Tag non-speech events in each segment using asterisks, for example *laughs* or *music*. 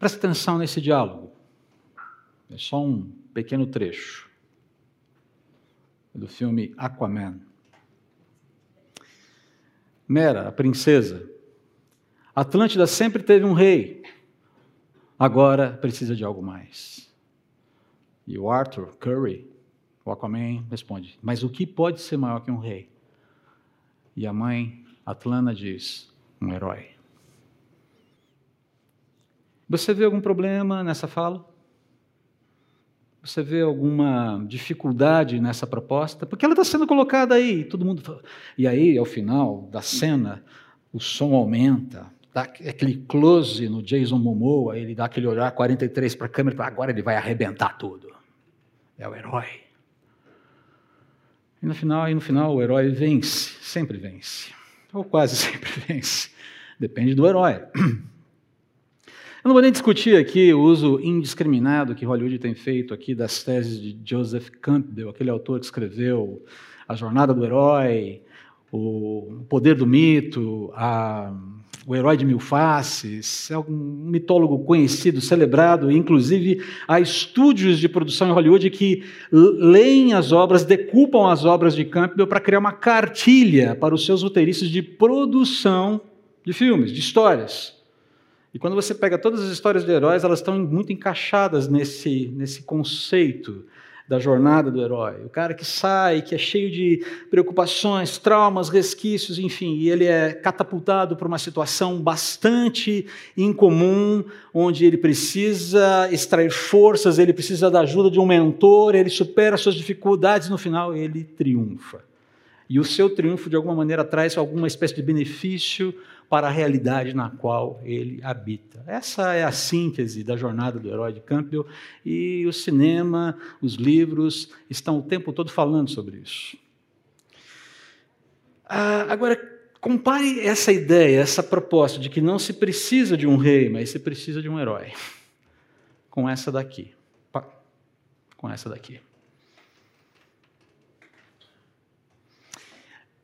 Presta atenção nesse diálogo. É só um pequeno trecho do filme Aquaman. Mera, a princesa. Atlântida sempre teve um rei. Agora precisa de algo mais. E o Arthur Curry, o Aquaman, responde: Mas o que pode ser maior que um rei? E a mãe, Atlana, diz: Um herói. Você vê algum problema nessa fala? Você vê alguma dificuldade nessa proposta? Porque ela está sendo colocada aí, todo mundo. Fala. E aí, ao final da cena, o som aumenta, dá aquele close no Jason Momoa, ele dá aquele olhar 43 para a câmera, agora ele vai arrebentar tudo. É o herói. E no final, e no final o herói vence, sempre vence. Ou quase *laughs* sempre vence. Depende do herói. Eu não vou nem discutir aqui o uso indiscriminado que Hollywood tem feito aqui das teses de Joseph Campbell, aquele autor que escreveu A Jornada do Herói, O Poder do Mito, a, O Herói de Mil Faces. É um mitólogo conhecido, celebrado, inclusive há estúdios de produção em Hollywood que leem as obras, decupam as obras de Campbell para criar uma cartilha para os seus roteiristas de produção de filmes, de histórias. E quando você pega todas as histórias de heróis, elas estão muito encaixadas nesse, nesse conceito da jornada do herói. O cara que sai, que é cheio de preocupações, traumas, resquícios, enfim, e ele é catapultado para uma situação bastante incomum, onde ele precisa extrair forças, ele precisa da ajuda de um mentor, ele supera suas dificuldades, no final ele triunfa. E o seu triunfo, de alguma maneira, traz alguma espécie de benefício para a realidade na qual ele habita. Essa é a síntese da jornada do herói de Campbell e o cinema, os livros estão o tempo todo falando sobre isso. Ah, agora, compare essa ideia, essa proposta de que não se precisa de um rei, mas se precisa de um herói, com essa daqui. Com essa daqui.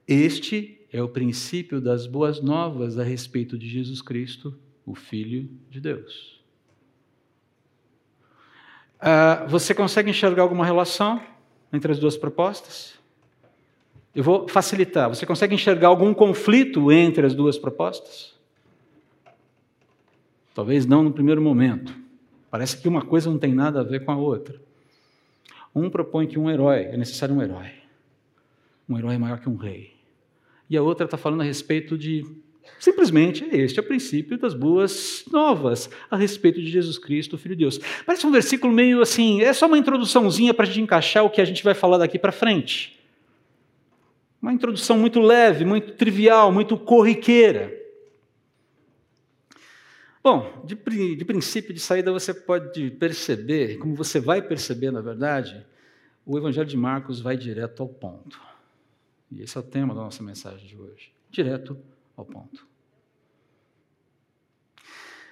Este é o princípio das boas novas a respeito de Jesus Cristo, o Filho de Deus. Ah, você consegue enxergar alguma relação entre as duas propostas? Eu vou facilitar. Você consegue enxergar algum conflito entre as duas propostas? Talvez não no primeiro momento. Parece que uma coisa não tem nada a ver com a outra. Um propõe que um herói, é necessário um herói. Um herói maior que um rei e a outra está falando a respeito de simplesmente este é o princípio das boas novas a respeito de Jesus Cristo, Filho de Deus. Parece um versículo meio assim, é só uma introduçãozinha para a gente encaixar o que a gente vai falar daqui para frente. Uma introdução muito leve, muito trivial, muito corriqueira. Bom, de, de princípio de saída você pode perceber, como você vai perceber, na verdade, o Evangelho de Marcos vai direto ao ponto. E esse é o tema da nossa mensagem de hoje. Direto ao ponto.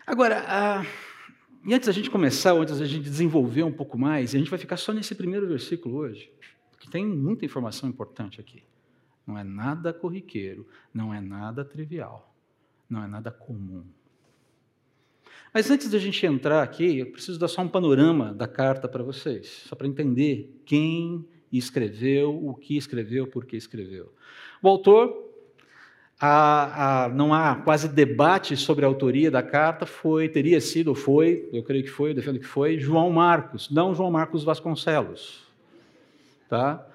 Agora, ah, e antes da gente começar, antes da gente desenvolver um pouco mais, a gente vai ficar só nesse primeiro versículo hoje, que tem muita informação importante aqui. Não é nada corriqueiro, não é nada trivial, não é nada comum. Mas antes da gente entrar aqui, eu preciso dar só um panorama da carta para vocês, só para entender quem e escreveu, o que escreveu, por que escreveu. O autor, a, a, não há quase debate sobre a autoria da carta, foi, teria sido, foi, eu creio que foi, eu defendo que foi, João Marcos, não João Marcos Vasconcelos. Tá?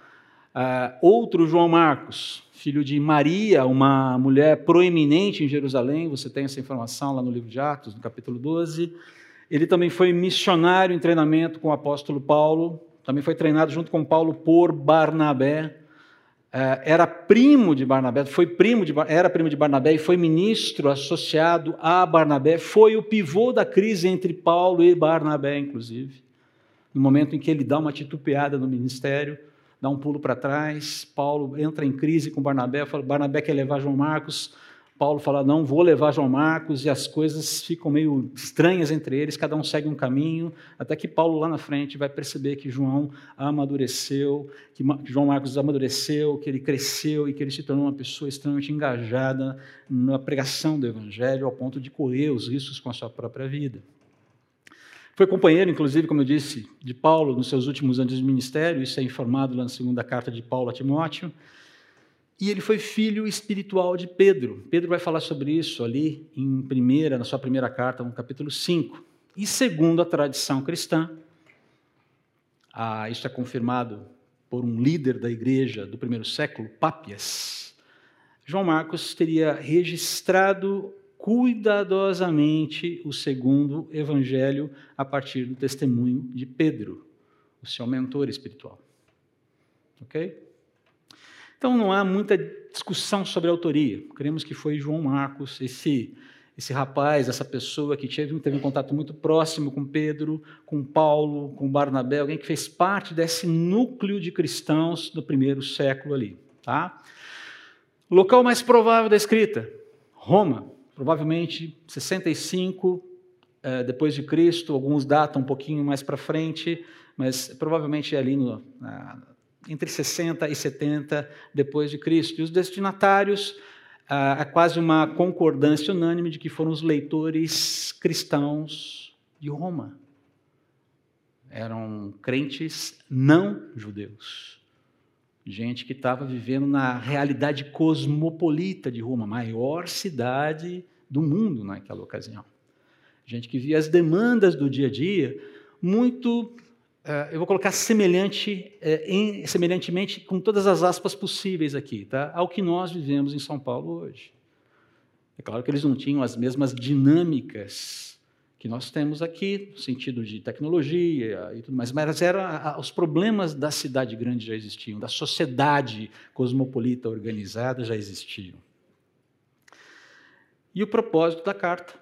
Uh, outro João Marcos, filho de Maria, uma mulher proeminente em Jerusalém, você tem essa informação lá no livro de Atos, no capítulo 12. Ele também foi missionário em treinamento com o apóstolo Paulo, também foi treinado junto com Paulo por Barnabé. É, era primo de Barnabé, foi primo de, era primo de Barnabé e foi ministro associado a Barnabé. Foi o pivô da crise entre Paulo e Barnabé, inclusive. No momento em que ele dá uma titubeada no ministério, dá um pulo para trás, Paulo entra em crise com Barnabé, fala, Barnabé quer levar João Marcos, Paulo fala: não vou levar João Marcos, e as coisas ficam meio estranhas entre eles, cada um segue um caminho, até que Paulo lá na frente vai perceber que João amadureceu, que João Marcos amadureceu, que ele cresceu e que ele se tornou uma pessoa extremamente engajada na pregação do Evangelho, ao ponto de correr os riscos com a sua própria vida. Foi companheiro, inclusive, como eu disse, de Paulo nos seus últimos anos de ministério, isso é informado lá na segunda carta de Paulo a Timóteo. E ele foi filho espiritual de Pedro. Pedro vai falar sobre isso ali em primeira, na sua primeira carta, no capítulo 5. E segundo a tradição cristã, ah, isso é confirmado por um líder da igreja do primeiro século, Pápias, João Marcos teria registrado cuidadosamente o segundo evangelho a partir do testemunho de Pedro, o seu mentor espiritual. Ok? Então não há muita discussão sobre a autoria. Cremos que foi João Marcos, esse esse rapaz, essa pessoa que teve, teve um contato muito próximo com Pedro, com Paulo, com Barnabé, alguém que fez parte desse núcleo de cristãos do primeiro século ali. Tá? Local mais provável da escrita: Roma, provavelmente 65 é, depois de Cristo, alguns datam um pouquinho mais para frente, mas provavelmente é ali no, na, entre 60 e 70 depois de Cristo. E os destinatários há quase uma concordância unânime de que foram os leitores cristãos de Roma. Eram crentes não judeus. Gente que estava vivendo na realidade cosmopolita de Roma, maior cidade do mundo naquela ocasião. Gente que via as demandas do dia a dia muito eu vou colocar semelhante, uh, em, semelhantemente com todas as aspas possíveis aqui, tá? ao que nós vivemos em São Paulo hoje. É claro que eles não tinham as mesmas dinâmicas que nós temos aqui, no sentido de tecnologia e tudo mais, mas era, os problemas da cidade grande já existiam, da sociedade cosmopolita organizada já existiam. E o propósito da carta,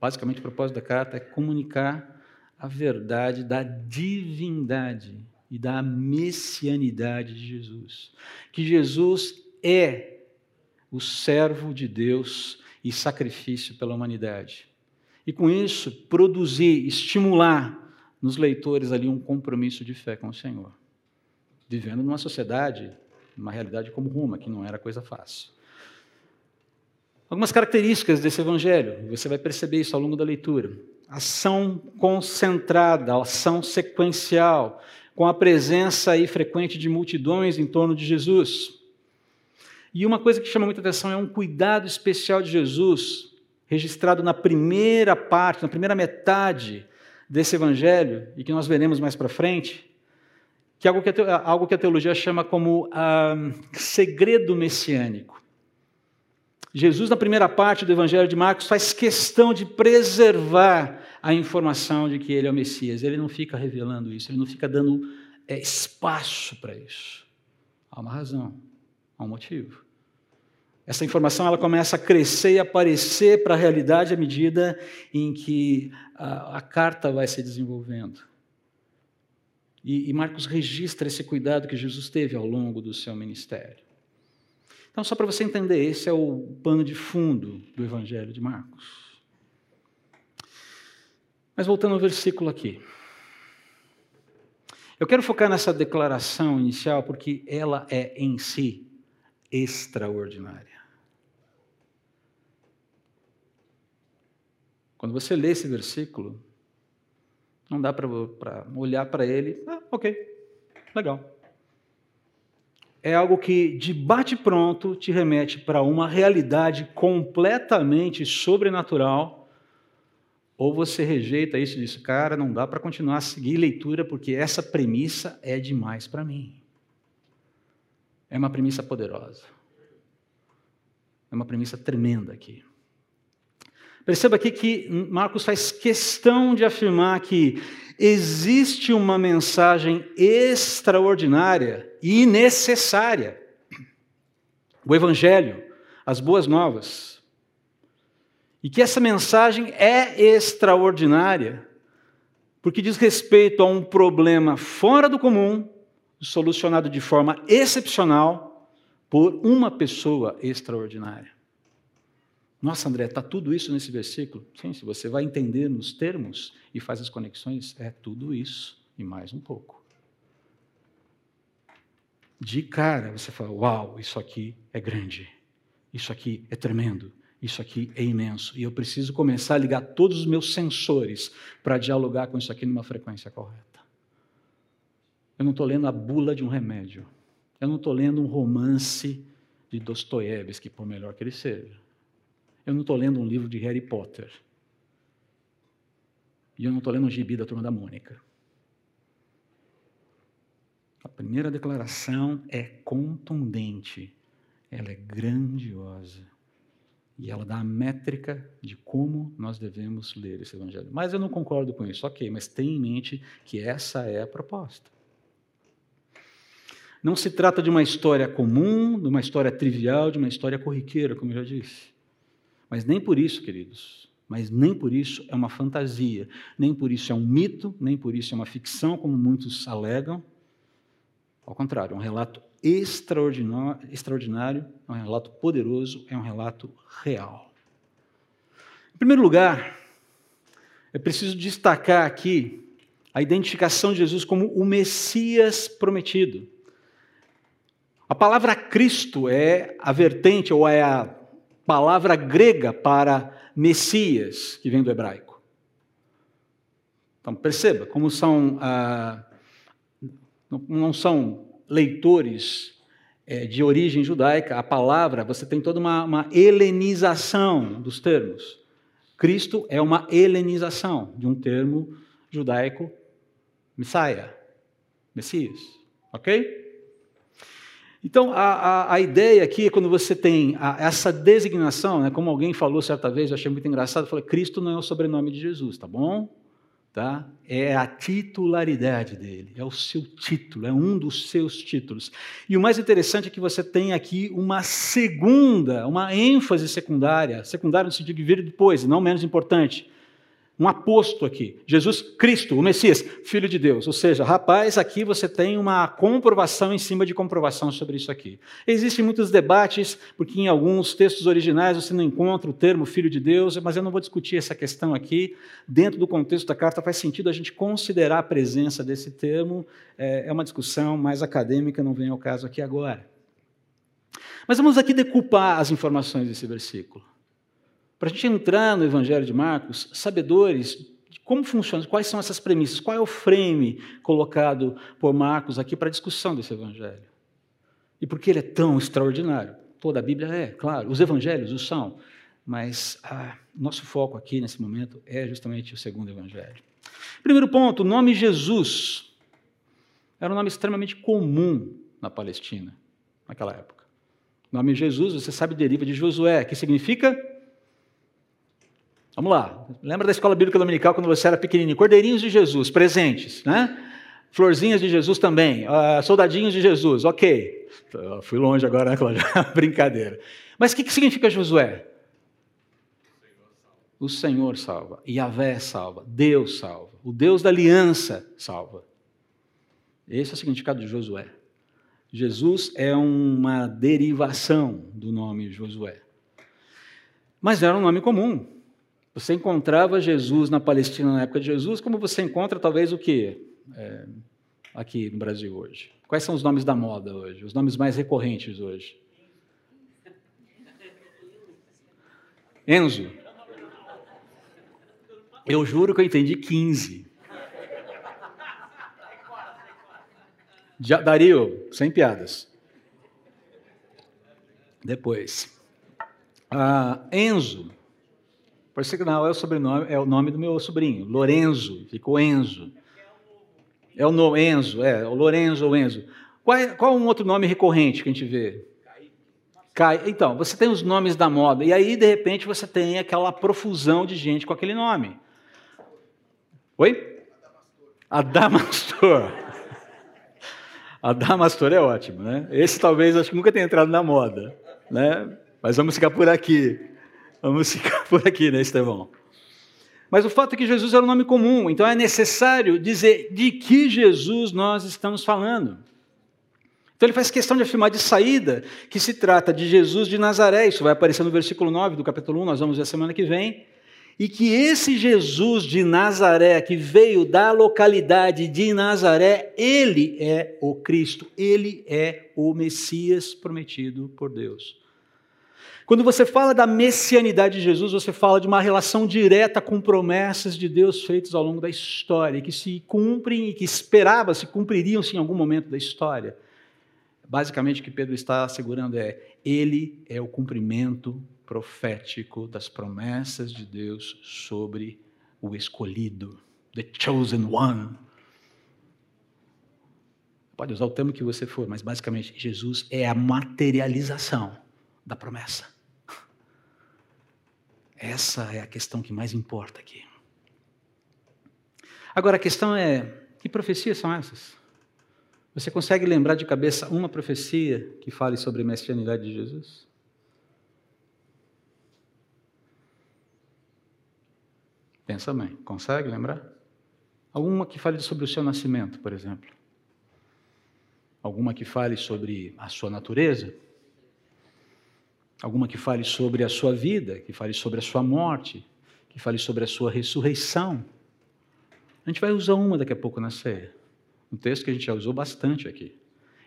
basicamente o propósito da carta é comunicar a verdade da divindade e da messianidade de Jesus. Que Jesus é o servo de Deus e sacrifício pela humanidade. E com isso, produzir, estimular nos leitores ali um compromisso de fé com o Senhor. Vivendo numa sociedade, numa realidade como Roma, que não era coisa fácil. Algumas características desse evangelho, você vai perceber isso ao longo da leitura ação concentrada, ação sequencial, com a presença aí frequente de multidões em torno de Jesus. E uma coisa que chama muita atenção é um cuidado especial de Jesus, registrado na primeira parte, na primeira metade desse evangelho, e que nós veremos mais para frente, que é algo que a, teologia chama como ah, segredo messiânico. Jesus, na primeira parte do Evangelho de Marcos, faz questão de preservar a informação de que ele é o Messias. Ele não fica revelando isso, ele não fica dando é, espaço para isso. Há uma razão, há um motivo. Essa informação ela começa a crescer e aparecer para a realidade à medida em que a, a carta vai se desenvolvendo. E, e Marcos registra esse cuidado que Jesus teve ao longo do seu ministério. Então, só para você entender, esse é o pano de fundo do Evangelho de Marcos. Mas voltando ao versículo aqui. Eu quero focar nessa declaração inicial porque ela é em si extraordinária. Quando você lê esse versículo, não dá para olhar para ele, ah, ok, legal é algo que, de bate-pronto, te remete para uma realidade completamente sobrenatural, ou você rejeita isso e diz, cara, não dá para continuar a seguir leitura, porque essa premissa é demais para mim. É uma premissa poderosa. É uma premissa tremenda aqui. Perceba aqui que Marcos faz questão de afirmar que existe uma mensagem extraordinária e necessária. O Evangelho, as boas novas. E que essa mensagem é extraordinária, porque diz respeito a um problema fora do comum, solucionado de forma excepcional por uma pessoa extraordinária. Nossa, André, está tudo isso nesse versículo? Sim, se você vai entender nos termos e faz as conexões, é tudo isso e mais um pouco. De cara, você fala: Uau, isso aqui é grande, isso aqui é tremendo, Isso aqui é imenso. E eu preciso começar a ligar todos os meus sensores para dialogar com isso aqui numa frequência correta. Eu não estou lendo a bula de um remédio. Eu não estou lendo um romance de Dostoiévski, por melhor que ele seja. Eu não estou lendo um livro de Harry Potter. E eu não estou lendo um gibi da Turma da Mônica. A primeira declaração é contundente, ela é grandiosa. E ela dá a métrica de como nós devemos ler esse evangelho. Mas eu não concordo com isso. Ok, mas tenha em mente que essa é a proposta. Não se trata de uma história comum, de uma história trivial, de uma história corriqueira, como eu já disse. Mas nem por isso, queridos, mas nem por isso é uma fantasia, nem por isso é um mito, nem por isso é uma ficção, como muitos alegam. Ao contrário, é um relato extraordinário, é um relato poderoso, é um relato real. Em primeiro lugar, é preciso destacar aqui a identificação de Jesus como o Messias prometido. A palavra Cristo é a vertente ou é a palavra grega para Messias, que vem do hebraico. Então perceba como são ah, não são leitores é, de origem judaica, a palavra, você tem toda uma, uma helenização dos termos. Cristo é uma helenização de um termo judaico, Messiah, Messias. Ok? Então, a, a, a, ideia aqui é quando você tem a, essa designação, né, como alguém falou certa vez, eu achei muito engraçado, falou, Cristo não é o sobrenome de Jesus, tá bom? Tá? É a titularidade dele, é o seu título, é um dos seus títulos. E o mais interessante é que você tem aqui uma segunda, uma ênfase secundária, secundária no sentido de vir depois, não menos importante, um aposto aqui. Jesus Cristo, o Messias, Filho de Deus. Ou seja, rapaz, aqui você tem uma comprovação em cima de comprovação sobre isso aqui. Existem muitos debates, porque em alguns textos originais você não encontra o termo Filho de Deus, mas eu não vou discutir essa questão aqui. Dentro do contexto da carta faz sentido a gente considerar a presença desse termo. É, é uma discussão mais acadêmica, não vem ao caso aqui agora. Mas vamos aqui decupar as informações desse versículo para a gente entrar no Evangelho de Marcos, sabedores de como funciona, quais são essas premissas, qual é o frame colocado por Marcos aqui para a discussão desse Evangelho. E por que ele é tão extraordinário? Toda a Bíblia é, claro, os Evangelhos o são, mas ah, nosso foco aqui nesse momento é justamente o segundo Evangelho. Primeiro ponto, o nome Jesus era um nome extremamente comum na Palestina, naquela época. O nome Jesus, você sabe, deriva de Josué, que significa Vamos lá. Lembra da escola bíblica dominical quando você era pequenininho? Cordeirinhos de Jesus, presentes, né? Florzinhas de Jesus também, uh, soldadinhos de Jesus, ok. fui longe agora, né, Cláudio? *laughs* Brincadeira. Mas o que, que significa Josué? O Senhor salva, Yahvé salva, Deus salva, o Deus da aliança salva. Esse é o significado de Josué. Jesus é uma derivação do nome Josué. Mas era um nome comum. Você encontrava Jesus na Palestina na época de Jesus, como você encontra talvez o que é, aqui no Brasil hoje. Quais são os nomes da moda hoje? Os nomes mais recorrentes hoje? Enzo. Eu juro que eu entendi 15. Dario, sem piadas. Depois. Ah, Enzo. Por não é o sobrenome, é o nome do meu sobrinho, Lorenzo, ficou Enzo. É o no, Enzo, é, o Lorenzo ou Enzo. Qual, é, qual um outro nome recorrente que a gente vê? Cai. Então, você tem os nomes da moda, e aí, de repente, você tem aquela profusão de gente com aquele nome. Oi? Adamastor. *laughs* Adamastor é ótimo, né? Esse talvez, acho que nunca tenha entrado na moda, né? Mas vamos ficar por aqui. Vamos ficar *laughs* por aqui, né, Estevão? Mas o fato é que Jesus era um nome comum, então é necessário dizer de que Jesus nós estamos falando. Então ele faz questão de afirmar de saída que se trata de Jesus de Nazaré, isso vai aparecer no versículo 9 do capítulo 1, nós vamos ver semana que vem, e que esse Jesus de Nazaré, que veio da localidade de Nazaré, ele é o Cristo, ele é o Messias prometido por Deus. Quando você fala da messianidade de Jesus, você fala de uma relação direta com promessas de Deus feitas ao longo da história, que se cumprem e que esperava se cumpririam-se em algum momento da história. Basicamente, o que Pedro está assegurando é: ele é o cumprimento profético das promessas de Deus sobre o escolhido, the chosen one. Pode usar o termo que você for, mas basicamente Jesus é a materialização da promessa. Essa é a questão que mais importa aqui. Agora a questão é: que profecias são essas? Você consegue lembrar de cabeça uma profecia que fale sobre a messianidade de Jesus? Pensa bem, consegue lembrar? Alguma que fale sobre o seu nascimento, por exemplo? Alguma que fale sobre a sua natureza? Alguma que fale sobre a sua vida, que fale sobre a sua morte, que fale sobre a sua ressurreição? A gente vai usar uma daqui a pouco na ceia. Um texto que a gente já usou bastante aqui.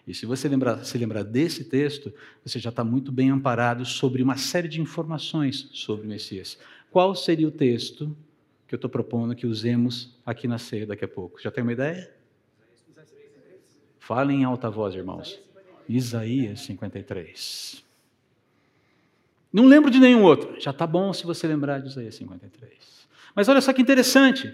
E se você lembrar, se lembrar desse texto, você já está muito bem amparado sobre uma série de informações sobre o Messias. Qual seria o texto que eu estou propondo que usemos aqui na ceia daqui a pouco? Já tem uma ideia? Falem em alta voz, irmãos. Isaías 53. Não lembro de nenhum outro. Já está bom se você lembrar de Isaías 53. Mas olha só que interessante.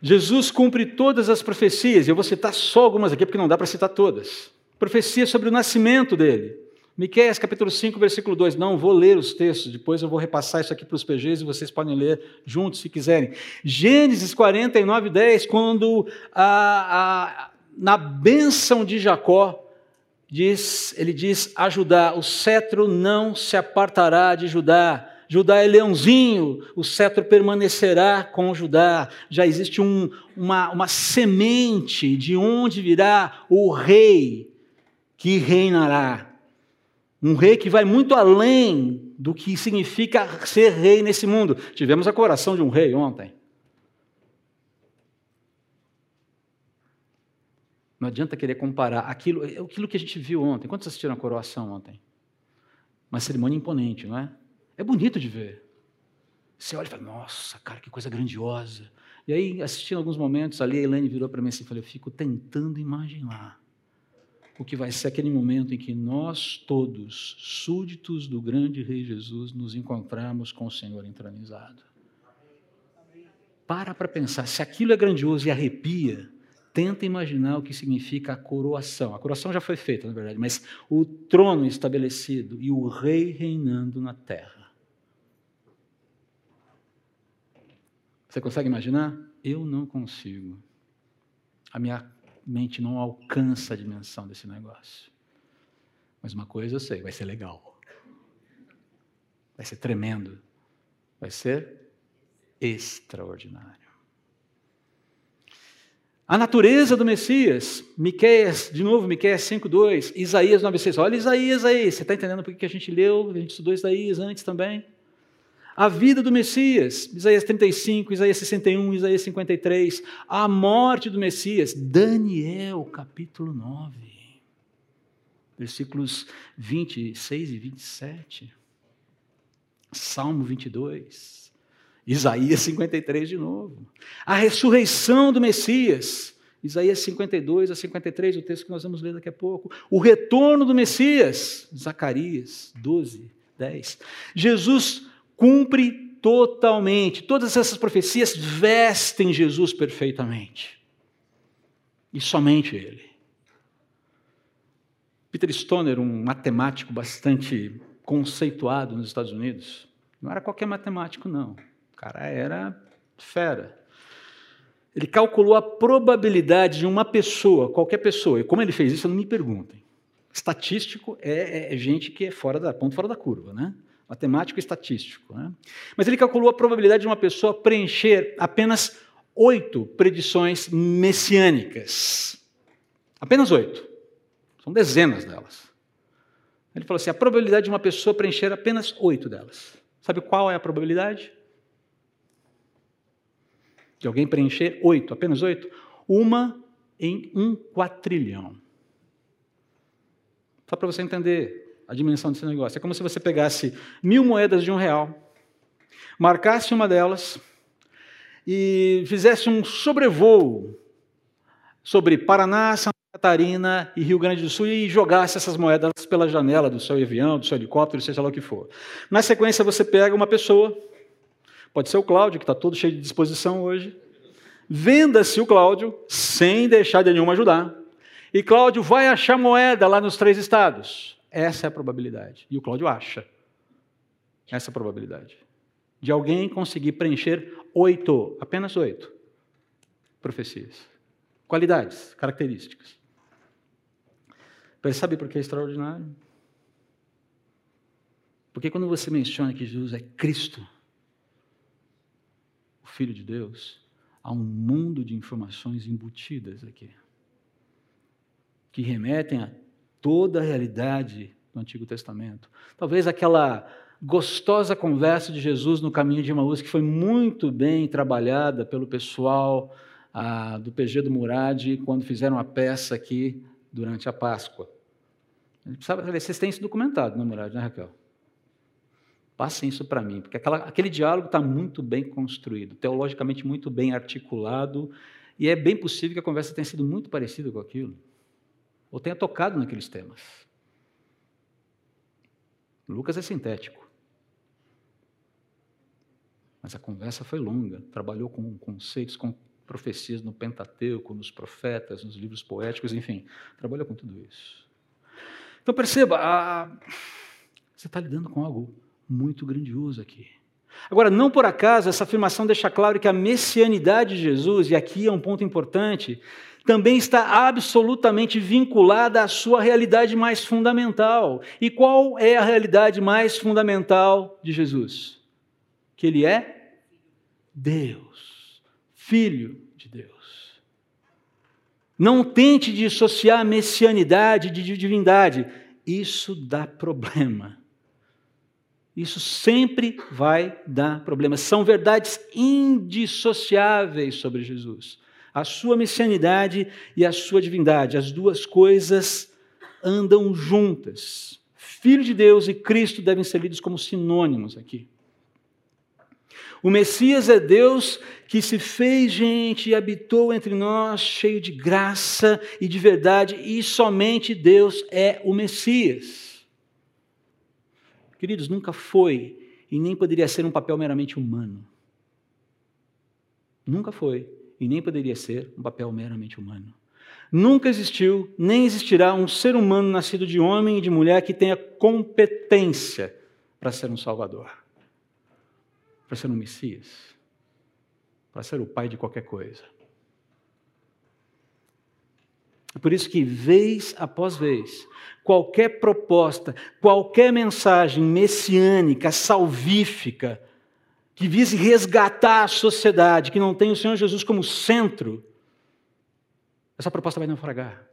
Jesus cumpre todas as profecias, eu vou citar só algumas aqui, porque não dá para citar todas. Profecia sobre o nascimento dele. Miqueias capítulo 5, versículo 2. Não vou ler os textos, depois eu vou repassar isso aqui para os PGs e vocês podem ler juntos se quiserem. Gênesis 49, 10, quando a, a, na bênção de Jacó, diz, ele diz a Judá: o cetro não se apartará de Judá. Judá é leãozinho, o cetro permanecerá com Judá. Já existe um, uma, uma semente de onde virá o rei que reinará. Um rei que vai muito além do que significa ser rei nesse mundo. Tivemos a coração de um rei ontem. Não adianta querer comparar aquilo, aquilo que a gente viu ontem. Quantos assistiram a coroação ontem? Uma cerimônia imponente, não é? É bonito de ver. Você olha e fala, nossa, cara, que coisa grandiosa. E aí, assistindo alguns momentos ali, a Elaine virou para mim assim e falou: Eu fico tentando imaginar o que vai ser aquele momento em que nós todos, súditos do grande Rei Jesus, nos encontrarmos com o Senhor entronizado. Para para pensar, se aquilo é grandioso e arrepia, Tenta imaginar o que significa a coroação. A coroação já foi feita, na verdade, mas o trono estabelecido e o rei reinando na terra. Você consegue imaginar? Eu não consigo. A minha mente não alcança a dimensão desse negócio. Mas uma coisa eu sei, vai ser legal. Vai ser tremendo. Vai ser extraordinário. A natureza do Messias, Miqueias, de novo, Miqueias 5,2, Isaías 9,6. Olha Isaías aí, você está entendendo por que a gente leu, a gente estudou Isaías antes também? A vida do Messias, Isaías 35, Isaías 61, Isaías 53. A morte do Messias, Daniel capítulo 9, versículos 26 e 27. Salmo 22. Isaías 53 de novo. A ressurreição do Messias. Isaías 52 a 53, o texto que nós vamos ler daqui a pouco. O retorno do Messias. Zacarias 12, 10. Jesus cumpre totalmente. Todas essas profecias vestem Jesus perfeitamente. E somente Ele. Peter Stoner, um matemático bastante conceituado nos Estados Unidos, não era qualquer matemático, não cara era fera. Ele calculou a probabilidade de uma pessoa, qualquer pessoa, e como ele fez isso, não me perguntem. Estatístico é, é, é gente que é fora da ponto fora da curva, né? Matemático e estatístico. Né? Mas ele calculou a probabilidade de uma pessoa preencher apenas oito predições messiânicas. Apenas oito. São dezenas delas. Ele falou assim: a probabilidade de uma pessoa preencher apenas oito delas. Sabe qual é a probabilidade? De alguém preencher oito, apenas oito, uma em um quatrilhão. Só para você entender, a dimensão desse negócio. É como se você pegasse mil moedas de um real, marcasse uma delas e fizesse um sobrevoo sobre Paraná, Santa Catarina e Rio Grande do Sul e jogasse essas moedas pela janela do seu avião, do seu helicóptero, seja lá o que for. Na sequência, você pega uma pessoa, pode ser o Cláudio, que está todo cheio de disposição hoje, venda-se o Cláudio, sem deixar de nenhum ajudar, e Cláudio vai achar moeda lá nos três estados. Essa é a probabilidade. E o Cláudio acha. Essa é a probabilidade. De alguém conseguir preencher oito, apenas oito profecias. Qualidades, características. Percebe por que é extraordinário? Porque quando você menciona que Jesus é Cristo, Filho de Deus, há um mundo de informações embutidas aqui, que remetem a toda a realidade do Antigo Testamento. Talvez aquela gostosa conversa de Jesus no caminho de Emaús, que foi muito bem trabalhada pelo pessoal ah, do PG do Murad, quando fizeram a peça aqui durante a Páscoa. Vocês têm isso documentado, não, Murad, né, Raquel? Passem isso para mim, porque aquela, aquele diálogo está muito bem construído, teologicamente muito bem articulado, e é bem possível que a conversa tenha sido muito parecida com aquilo, ou tenha tocado naqueles temas. Lucas é sintético. Mas a conversa foi longa, trabalhou com conceitos, com profecias no Pentateuco, nos profetas, nos livros poéticos, enfim, trabalhou com tudo isso. Então perceba, a... você está lidando com algo muito grandioso aqui. Agora, não por acaso, essa afirmação deixa claro que a messianidade de Jesus, e aqui é um ponto importante, também está absolutamente vinculada à sua realidade mais fundamental. E qual é a realidade mais fundamental de Jesus? Que ele é Deus, Filho de Deus. Não tente dissociar messianidade de divindade. Isso dá problema. Isso sempre vai dar problema. São verdades indissociáveis sobre Jesus. A sua messianidade e a sua divindade. As duas coisas andam juntas. Filho de Deus e Cristo devem ser lidos como sinônimos aqui. O Messias é Deus que se fez gente e habitou entre nós, cheio de graça e de verdade, e somente Deus é o Messias. Queridos, nunca foi e nem poderia ser um papel meramente humano. Nunca foi e nem poderia ser um papel meramente humano. Nunca existiu, nem existirá um ser humano nascido de homem e de mulher que tenha competência para ser um Salvador para ser um Messias, para ser o pai de qualquer coisa. Por isso que, vez após vez, qualquer proposta, qualquer mensagem messiânica, salvífica, que vise resgatar a sociedade, que não tem o Senhor Jesus como centro, essa proposta vai naufragar.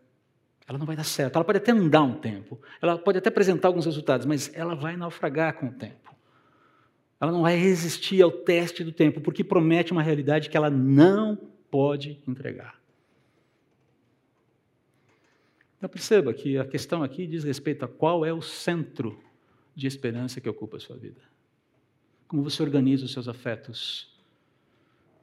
Ela não vai dar certo. Ela pode até andar um tempo, ela pode até apresentar alguns resultados, mas ela vai naufragar com o tempo. Ela não vai resistir ao teste do tempo, porque promete uma realidade que ela não pode entregar. Então perceba que a questão aqui diz respeito a qual é o centro de esperança que ocupa a sua vida. Como você organiza os seus afetos,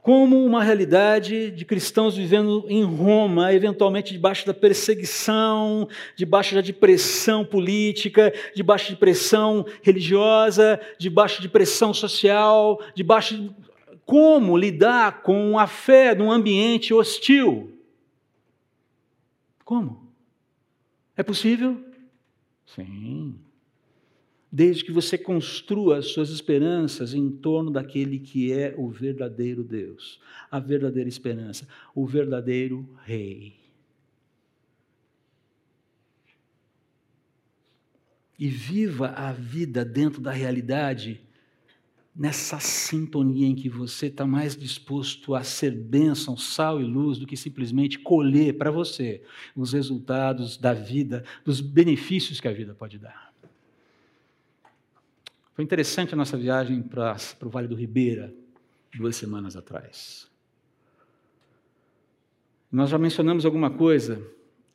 como uma realidade de cristãos vivendo em Roma, eventualmente debaixo da perseguição, debaixo da depressão política, debaixo de pressão religiosa, debaixo de pressão social, debaixo de como lidar com a fé num ambiente hostil. Como? É possível? Sim desde que você construa as suas esperanças em torno daquele que é o verdadeiro Deus, a verdadeira esperança, o verdadeiro Rei. E viva a vida dentro da realidade, nessa sintonia em que você está mais disposto a ser bênção, sal e luz, do que simplesmente colher para você os resultados da vida, dos benefícios que a vida pode dar. Foi interessante a nossa viagem para, o Vale do Ribeira, duas semanas atrás. Nós já mencionamos alguma coisa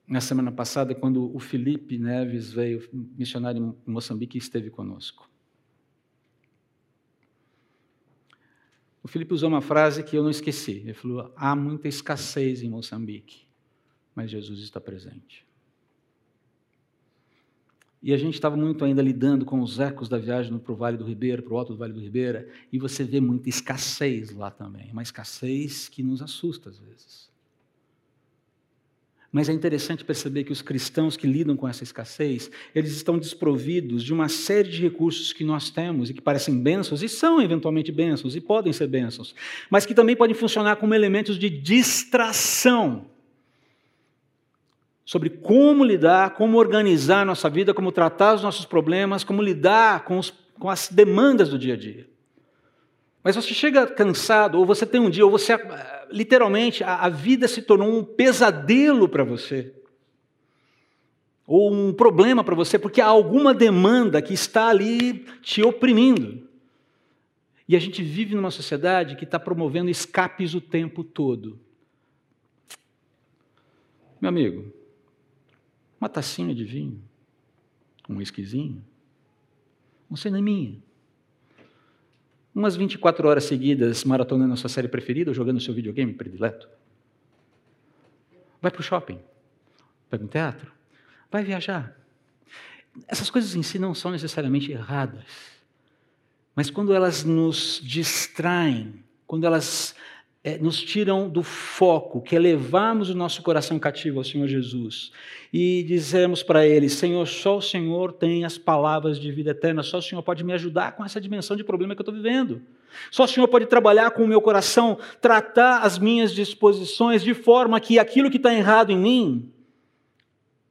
na semana passada, quando o Felipe Neves veio, missionário em Moçambique, e esteve conosco. O Felipe usou uma frase que eu não esqueci. Ele falou: há muita escassez em Moçambique, mas Jesus está presente. E a gente estava muito ainda lidando com os ecos da viagem para o Vale do Ribeira, para o alto do Vale do Ribeira, e você vê muita escassez lá também, uma escassez que nos assusta às vezes. Mas é interessante perceber que os cristãos que lidam com essa escassez, eles estão desprovidos de uma série de recursos que nós temos e que parecem bênçãos, e são eventualmente bênçãos, e podem ser bênçãos, mas que também podem funcionar como elementos de distração sobre como lidar, como organizar a nossa vida, como tratar os nossos problemas, como lidar com, os, com as demandas do dia a dia. Mas você chega cansado, ou você tem um dia, ou você, literalmente, a, a vida se tornou um pesadelo para você. Ou um problema para você, porque há alguma demanda que está ali te oprimindo. E a gente vive numa sociedade que está promovendo escapes o tempo todo. Meu amigo, uma tacinha de vinho, um esquisinho, um cineminha umas 24 horas seguidas maratonando a sua série preferida ou jogando o seu videogame predileto. Vai para o shopping, vai para o teatro, vai viajar. Essas coisas em si não são necessariamente erradas, mas quando elas nos distraem, quando elas é, nos tiram do foco, que é levarmos o nosso coração cativo ao Senhor Jesus e dizemos para Ele: Senhor, só o Senhor tem as palavras de vida eterna, só o Senhor pode me ajudar com essa dimensão de problema que eu estou vivendo. Só o Senhor pode trabalhar com o meu coração, tratar as minhas disposições de forma que aquilo que está errado em mim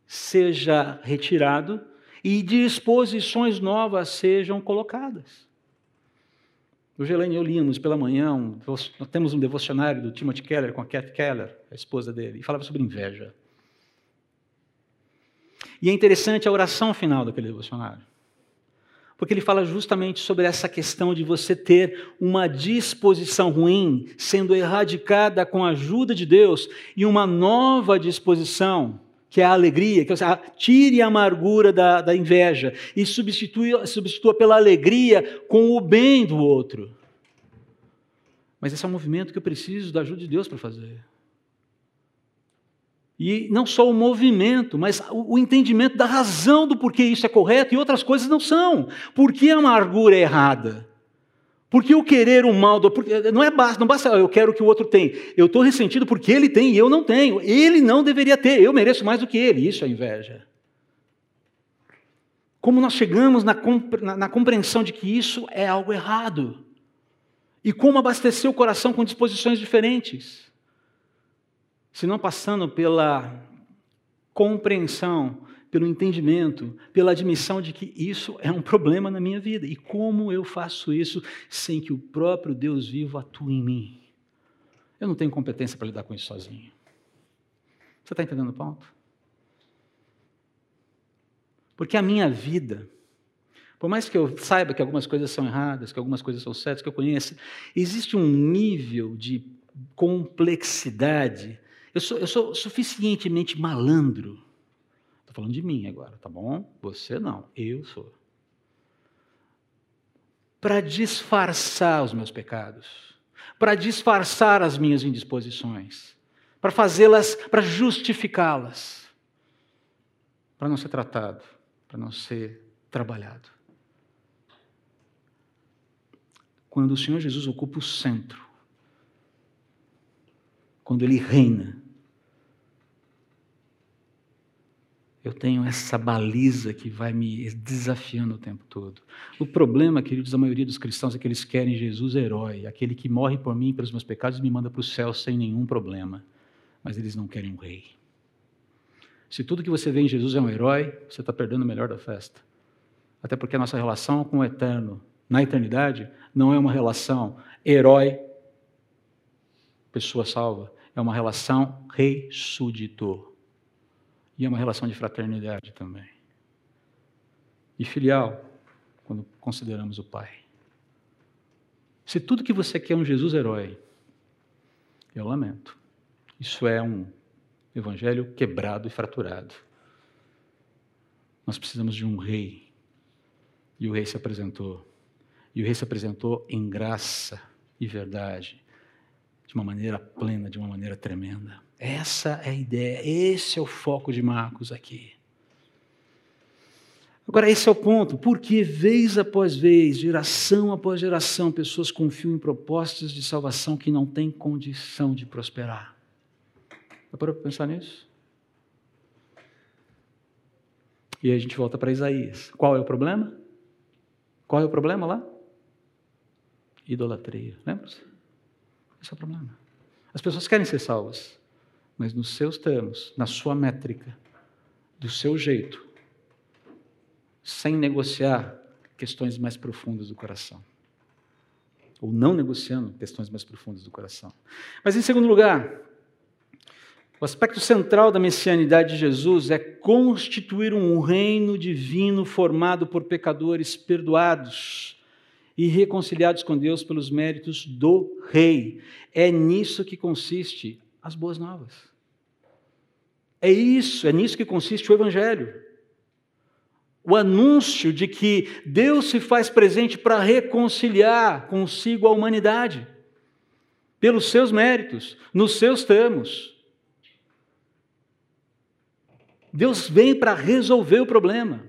seja retirado e disposições novas sejam colocadas. O Gelene e eu líamos pela manhã, um, nós temos um devocionário do Timothy Keller com a Cat Keller, a esposa dele, e falava sobre inveja. E é interessante a oração final daquele devocionário. Porque ele fala justamente sobre essa questão de você ter uma disposição ruim sendo erradicada com a ajuda de Deus e uma nova disposição, que é a alegria, que é, tire a amargura da, da inveja e substitua, substitua pela alegria com o bem do outro. Mas esse é um movimento que eu preciso da ajuda de Deus para fazer. E não só o movimento, mas o entendimento da razão do porquê isso é correto e outras coisas não são. Por que a amargura é errada? Por que o querer o mal? Do, porque não é basta, não basta eu quero que o outro tem. Eu estou ressentido porque ele tem e eu não tenho. Ele não deveria ter, eu mereço mais do que ele. Isso é inveja. Como nós chegamos na, na, na compreensão de que isso é algo errado? E como abastecer o coração com disposições diferentes? Se não passando pela compreensão, pelo entendimento, pela admissão de que isso é um problema na minha vida. E como eu faço isso sem que o próprio Deus vivo atue em mim? Eu não tenho competência para lidar com isso sozinho. Você está entendendo o ponto? Porque a minha vida, por mais que eu saiba que algumas coisas são erradas, que algumas coisas são certas, que eu conheça, existe um nível de complexidade. Eu sou, eu sou suficientemente malandro. Estou falando de mim agora, tá bom? Você não, eu sou. Para disfarçar os meus pecados, para disfarçar as minhas indisposições, para fazê-las, para justificá-las, para não ser tratado, para não ser trabalhado. quando o Senhor Jesus ocupa o centro, quando Ele reina, eu tenho essa baliza que vai me desafiando o tempo todo. O problema, queridos, da maioria dos cristãos é que eles querem Jesus herói, aquele que morre por mim, pelos meus pecados e me manda para o céu sem nenhum problema. Mas eles não querem um rei. Se tudo que você vê em Jesus é um herói, você está perdendo o melhor da festa. Até porque a nossa relação com o eterno na eternidade não é uma relação herói, pessoa salva, é uma relação rei-súdito. E é uma relação de fraternidade também. E filial, quando consideramos o Pai. Se tudo que você quer é um Jesus herói, eu lamento. Isso é um Evangelho quebrado e fraturado. Nós precisamos de um rei. E o rei se apresentou. E o rei se apresentou em graça e verdade, de uma maneira plena, de uma maneira tremenda. Essa é a ideia, esse é o foco de Marcos aqui. Agora, esse é o ponto, porque vez após vez, geração após geração, pessoas confiam em propostas de salvação que não têm condição de prosperar. Dá para pensar nisso? E aí a gente volta para Isaías. Qual é o problema? Qual é o problema lá? Idolatria. Lembra-se? Esse é o problema. As pessoas querem ser salvas, mas nos seus termos, na sua métrica, do seu jeito, sem negociar questões mais profundas do coração. Ou não negociando questões mais profundas do coração. Mas, em segundo lugar, o aspecto central da messianidade de Jesus é constituir um reino divino formado por pecadores perdoados e reconciliados com Deus pelos méritos do Rei. É nisso que consiste as boas novas. É isso, é nisso que consiste o Evangelho. O anúncio de que Deus se faz presente para reconciliar consigo a humanidade, pelos seus méritos, nos seus termos. Deus vem para resolver o problema.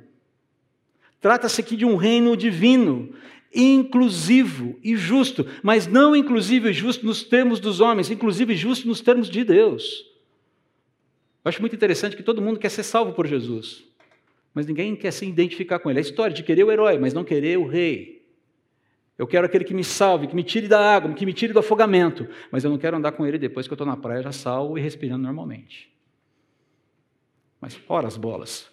Trata-se aqui de um reino divino, inclusivo e justo, mas não inclusivo e justo nos termos dos homens, inclusive e justo nos termos de Deus. Eu acho muito interessante que todo mundo quer ser salvo por Jesus, mas ninguém quer se identificar com ele. É a história de querer o herói, mas não querer o rei. Eu quero aquele que me salve, que me tire da água, que me tire do afogamento, mas eu não quero andar com ele depois que eu estou na praia já salvo e respirando normalmente. Mas, ora as bolas,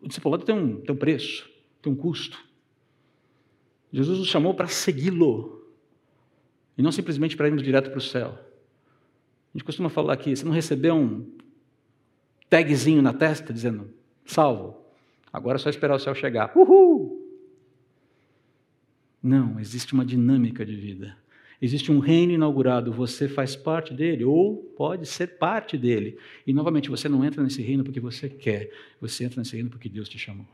o discipulado tem um, tem um preço, tem um custo. Jesus nos chamou para segui-lo, e não simplesmente para irmos direto para o céu. A gente costuma falar aqui, você não recebeu um tagzinho na testa dizendo, salvo, agora é só esperar o céu chegar. Uhul! Não, existe uma dinâmica de vida. Existe um reino inaugurado, você faz parte dele, ou pode ser parte dele. E novamente, você não entra nesse reino porque você quer, você entra nesse reino porque Deus te chamou.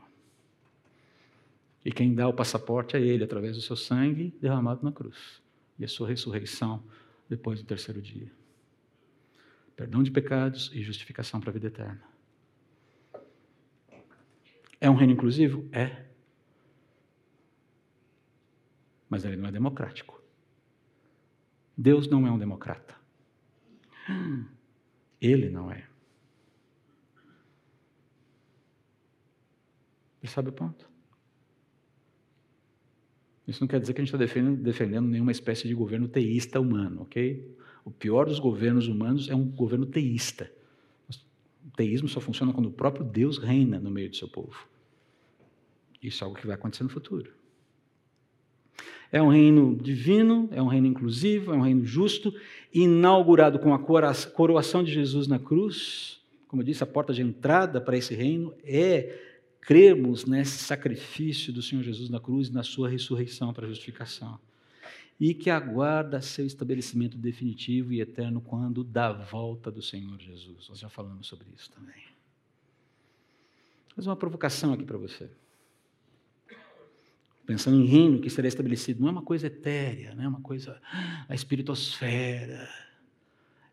E quem dá o passaporte é Ele, através do seu sangue derramado na cruz e a sua ressurreição depois do terceiro dia. Perdão de pecados e justificação para a vida eterna. É um reino inclusivo? É. Mas ele não é democrático. Deus não é um democrata. Ele não é. Você sabe o ponto? Isso não quer dizer que a gente está defendendo, defendendo nenhuma espécie de governo teísta humano, ok? O pior dos governos humanos é um governo teísta. O teísmo só funciona quando o próprio Deus reina no meio do seu povo. Isso é algo que vai acontecer no futuro. É um reino divino, é um reino inclusivo, é um reino justo, inaugurado com a coroação de Jesus na cruz. Como eu disse, a porta de entrada para esse reino é crermos nesse sacrifício do Senhor Jesus na cruz e na sua ressurreição para a justificação. E que aguarda seu estabelecimento definitivo e eterno quando da volta do Senhor Jesus. Nós já falamos sobre isso também. Fazer uma provocação aqui para você pensando em reino que será estabelecido, não é uma coisa etérea, não é uma coisa a espiritosfera.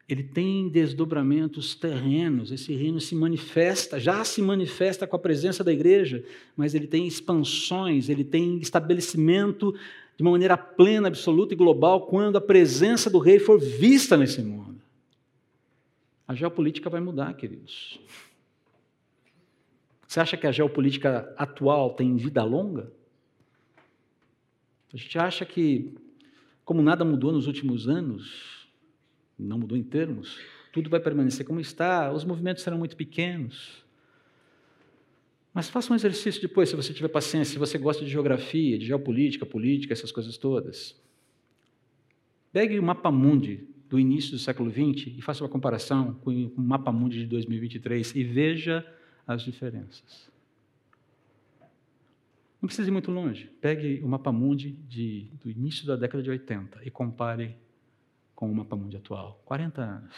Ele tem desdobramentos terrenos, esse reino se manifesta, já se manifesta com a presença da igreja, mas ele tem expansões, ele tem estabelecimento de uma maneira plena, absoluta e global quando a presença do rei for vista nesse mundo. A geopolítica vai mudar, queridos. Você acha que a geopolítica atual tem vida longa? A gente acha que, como nada mudou nos últimos anos, não mudou em termos, tudo vai permanecer como está, os movimentos serão muito pequenos. Mas faça um exercício depois, se você tiver paciência, se você gosta de geografia, de geopolítica, política, essas coisas todas. Pegue o mapa mundi do início do século XX e faça uma comparação com o mapa mundi de 2023 e veja as diferenças. Não precisa ir muito longe. Pegue o mapa mundi de, do início da década de 80 e compare com o mapa mundi atual. 40 anos.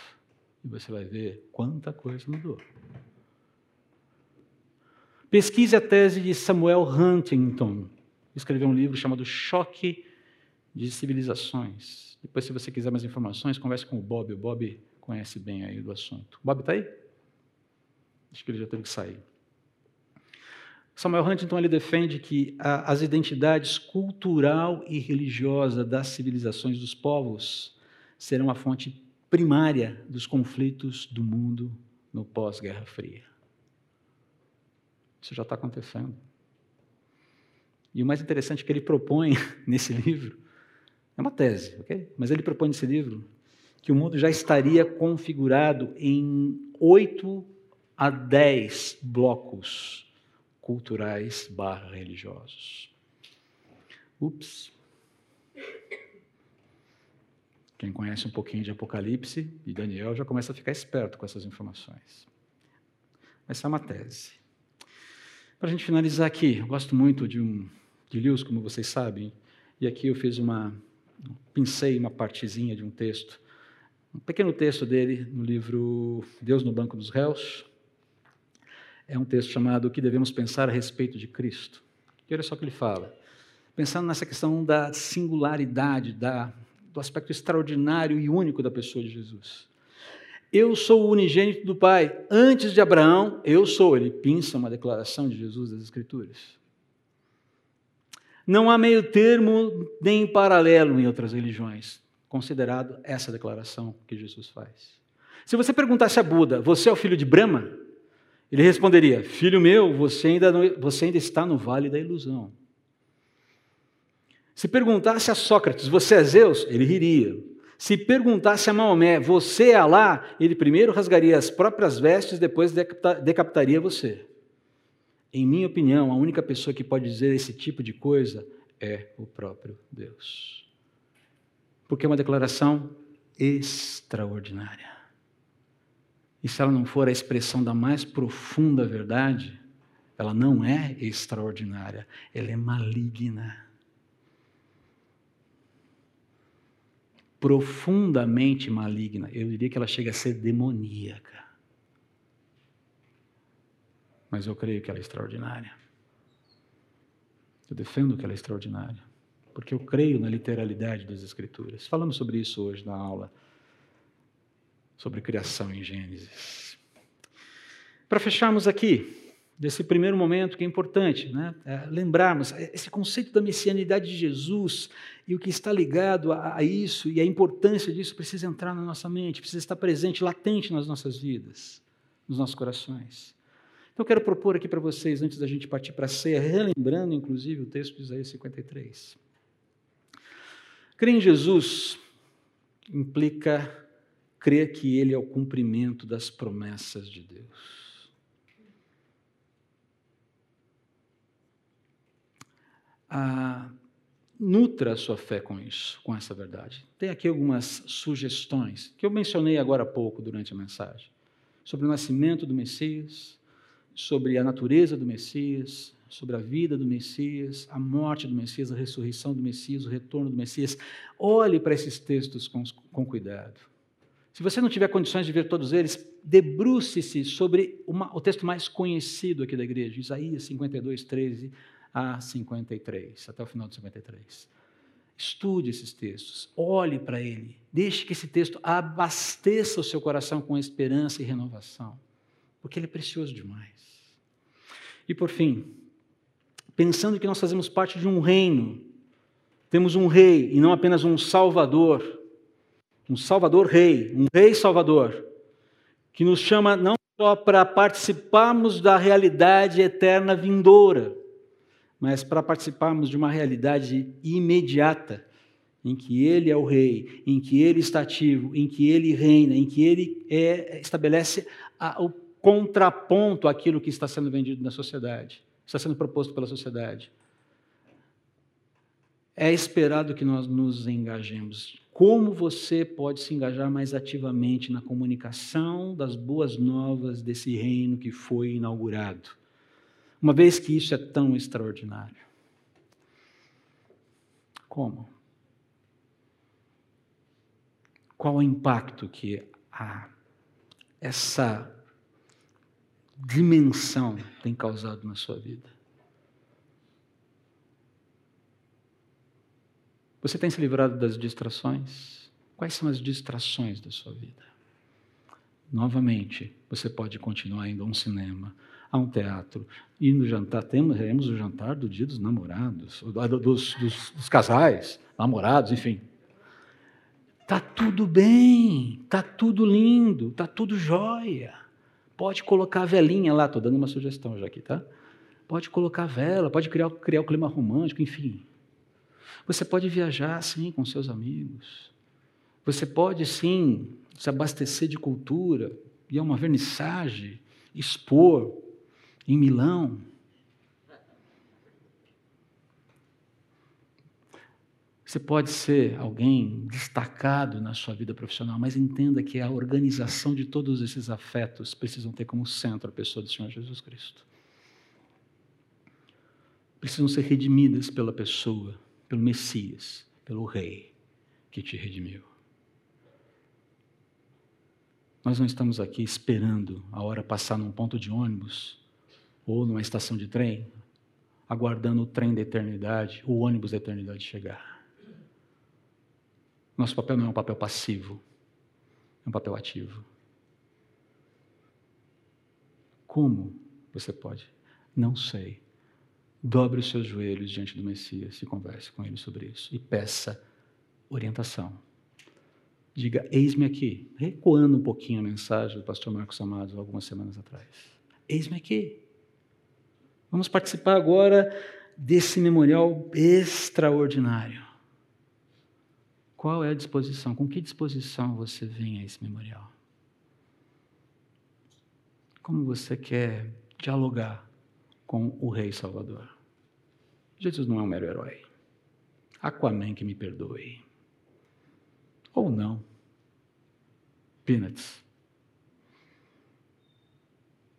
e você vai ver quanta coisa mudou. Pesquise a tese de Samuel Huntington. Escreveu um livro chamado Choque de Civilizações. Depois, se você quiser mais informações, converse com o Bob. O Bob conhece bem aí do assunto. Bob está aí? Acho que ele já teve que sair. Samuel Huntington ele defende que as identidades cultural e religiosa das civilizações dos povos serão a fonte primária dos conflitos do mundo no pós-Guerra Fria. Isso já está acontecendo. E o mais interessante é que ele propõe *laughs* nesse livro, é uma tese, ok? Mas ele propõe nesse livro que o mundo já estaria configurado em oito a dez blocos culturais barra religiosos. Ups. Quem conhece um pouquinho de Apocalipse e Daniel já começa a ficar esperto com essas informações. Essa é uma tese. Para a gente finalizar aqui, eu gosto muito de, um, de Lewis, como vocês sabem, e aqui eu fiz uma, pincei uma partezinha de um texto, um pequeno texto dele no livro Deus no Banco dos Réus. É um texto chamado O que devemos pensar a respeito de Cristo. E olha só o que ele fala. Pensando nessa questão da singularidade, da do aspecto extraordinário e único da pessoa de Jesus. Eu sou o unigênito do Pai. Antes de Abraão, eu sou. Ele pinça uma declaração de Jesus das Escrituras. Não há meio termo nem paralelo em outras religiões, considerado essa declaração que Jesus faz. Se você perguntasse a Buda, você é o filho de Brahma? Ele responderia: Filho meu, você ainda, não, você ainda está no vale da ilusão. Se perguntasse a Sócrates, você é Zeus? Ele riria. Se perguntasse a Maomé, você é Alá? Ele primeiro rasgaria as próprias vestes, depois decapitaria você. Em minha opinião, a única pessoa que pode dizer esse tipo de coisa é o próprio Deus. Porque é uma declaração extraordinária. E se ela não for a expressão da mais profunda verdade, ela não é extraordinária, ela é maligna. Profundamente maligna. Eu diria que ela chega a ser demoníaca. Mas eu creio que ela é extraordinária. Eu defendo que ela é extraordinária. Porque eu creio na literalidade das Escrituras. Falamos sobre isso hoje na aula sobre criação em Gênesis. Para fecharmos aqui, desse primeiro momento que é importante, né? É, lembrarmos esse conceito da messianidade de Jesus e o que está ligado a, a, isso e a importância disso precisa entrar na nossa mente, precisa estar presente, latente nas nossas vidas, nos nossos corações. Então, eu quero propor aqui para vocês, antes da gente partir para a ceia, relembrando inclusive o texto de Isaías 53. Crer em Jesus implica crer que Ele é o cumprimento das promessas de Deus. Ah, nutra a sua fé com isso, com essa verdade. Tem aqui algumas sugestões que eu mencionei agora há pouco durante a mensagem sobre o nascimento do Messias, sobre a natureza do Messias, sobre a vida do Messias, a morte do Messias, a ressurreição do Messias, o retorno do Messias. Olhe para esses textos com, com cuidado. Se você não tiver condições de ver todos eles, debruce-se sobre uma, o texto mais conhecido aqui da igreja, Isaías 52, 13 a 53, até o final de 53. Estude esses textos, olhe para ele, deixe que esse texto abasteça o seu coração com esperança e renovação, porque ele é precioso demais. E por fim, pensando que nós fazemos parte de um reino, temos um rei e não apenas um salvador, um salvador rei, um rei salvador, que nos chama não só para participarmos da realidade eterna vindoura, mas para participarmos de uma realidade imediata, em que Ele é o Rei, em que Ele está ativo, em que Ele reina, em que Ele é, estabelece a, o contraponto àquilo que está sendo vendido na sociedade, está sendo proposto pela sociedade. É esperado que nós nos engajemos. Como você pode se engajar mais ativamente na comunicação das boas novas desse reino que foi inaugurado? Uma vez que isso é tão extraordinário. Como? Qual o impacto que há essa dimensão tem causado na sua vida? Você tem se livrado das distrações? Quais são as distrações da sua vida? Novamente, você pode continuar indo a um cinema, a um teatro, ir no jantar. Temos, temos o jantar do dia dos namorados, dos, dos, dos casais, namorados, enfim. Tá tudo bem, tá tudo lindo, tá tudo jóia. Pode colocar a velinha lá, estou dando uma sugestão já aqui, tá? Pode colocar a vela, pode criar, criar o clima romântico, enfim. Você pode viajar, sim, com seus amigos. Você pode, sim, se abastecer de cultura, ir a uma vernissage, expor em Milão. Você pode ser alguém destacado na sua vida profissional, mas entenda que a organização de todos esses afetos precisam ter como centro a pessoa do Senhor Jesus Cristo. Precisam ser redimidas pela pessoa pelo Messias, pelo Rei que te redimiu. Nós não estamos aqui esperando a hora passar num ponto de ônibus ou numa estação de trem, aguardando o trem da eternidade, o ônibus da eternidade chegar. Nosso papel não é um papel passivo, é um papel ativo. Como você pode? Não sei. Dobre os seus joelhos diante do Messias e converse com ele sobre isso. E peça orientação. Diga, eis-me aqui. Recuando um pouquinho a mensagem do pastor Marcos Amados algumas semanas atrás. Eis-me aqui. Vamos participar agora desse memorial extraordinário. Qual é a disposição? Com que disposição você vem a esse memorial? Como você quer dialogar com o Rei Salvador. Jesus não é um mero herói. Aquaman que me perdoe. Ou não. Peanuts.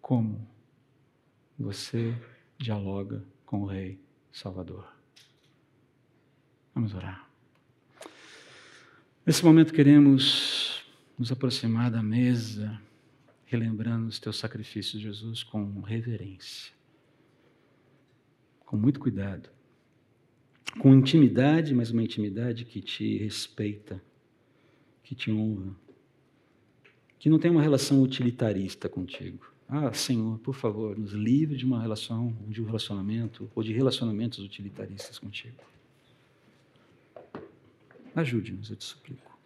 Como você dialoga com o Rei Salvador? Vamos orar. Nesse momento queremos nos aproximar da mesa, relembrando os teus sacrifícios, Jesus, com reverência com muito cuidado, com intimidade, mas uma intimidade que te respeita, que te honra, que não tem uma relação utilitarista contigo. Ah, Senhor, por favor, nos livre de uma relação, de um relacionamento ou de relacionamentos utilitaristas contigo. Ajude-nos, eu te suplico.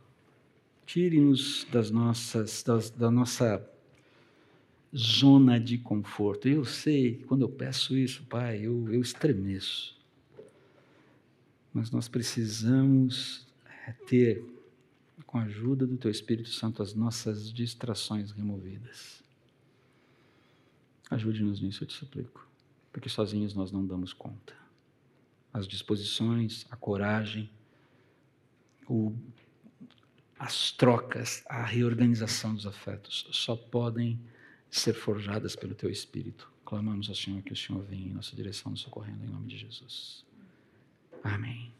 Tire-nos das nossas, das, da nossa zona de conforto. Eu sei que quando eu peço isso, Pai, eu, eu estremeço. Mas nós precisamos é, ter, com a ajuda do Teu Espírito Santo, as nossas distrações removidas. Ajude-nos nisso, eu te suplico, porque sozinhos nós não damos conta. As disposições, a coragem, o, as trocas, a reorganização dos afetos só podem ser forjadas pelo teu Espírito. Clamamos ao Senhor que o Senhor venha em nossa direção, nos socorrendo em nome de Jesus. Amém.